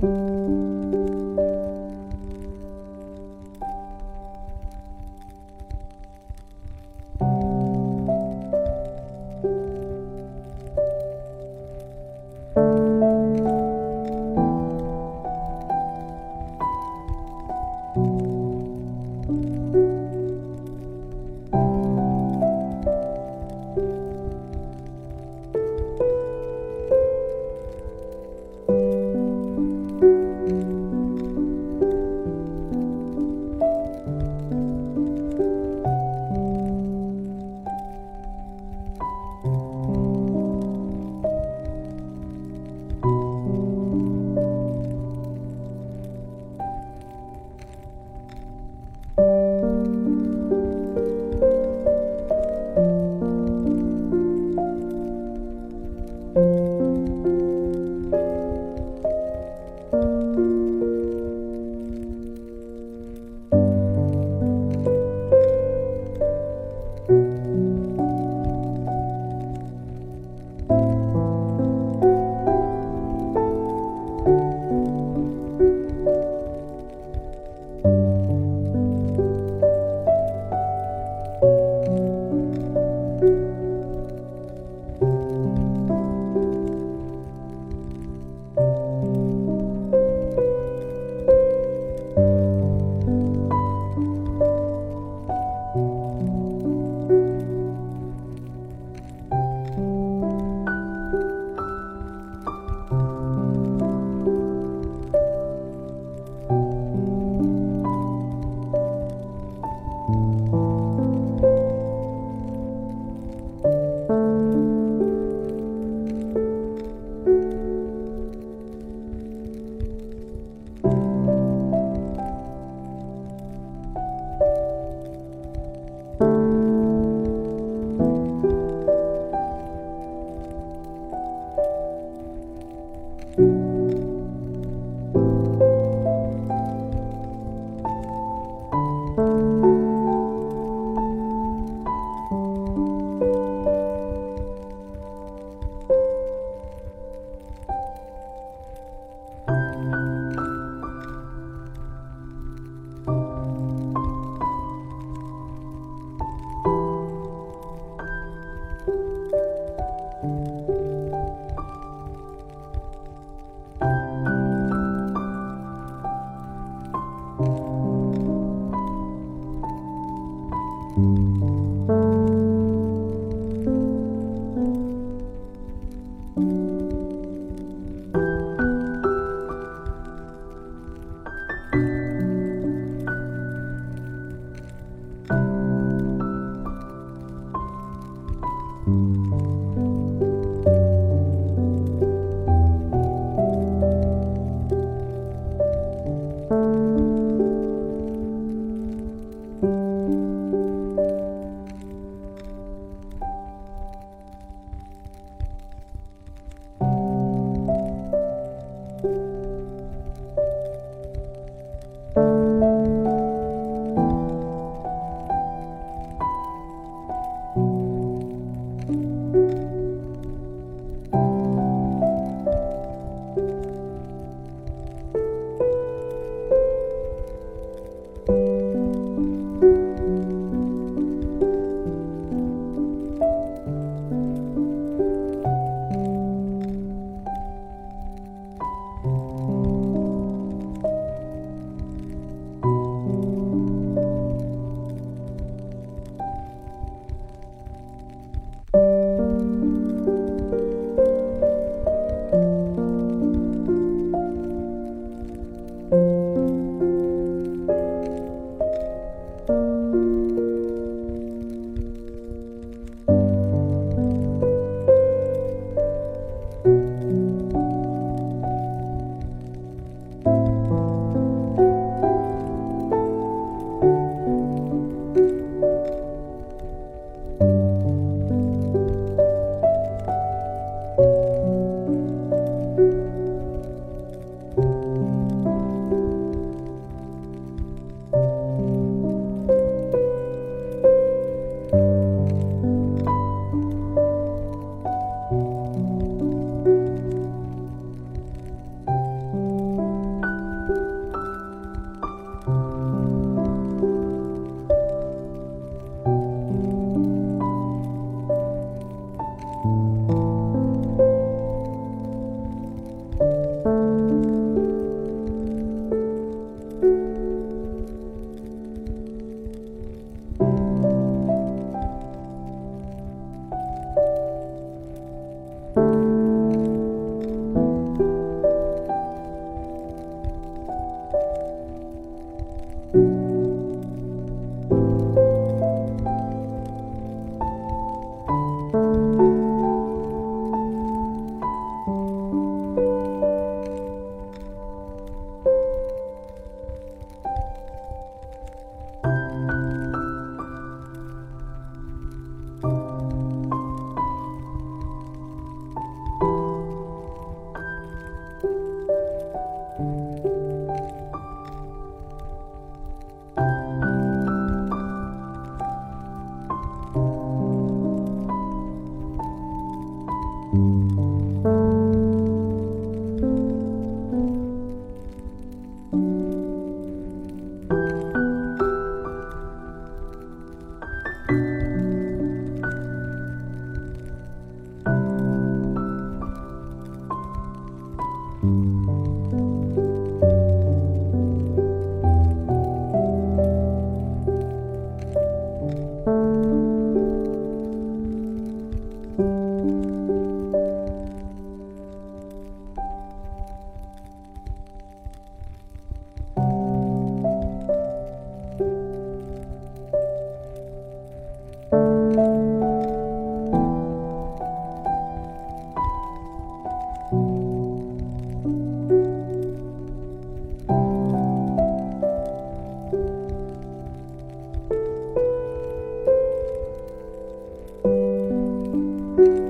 Música Bye.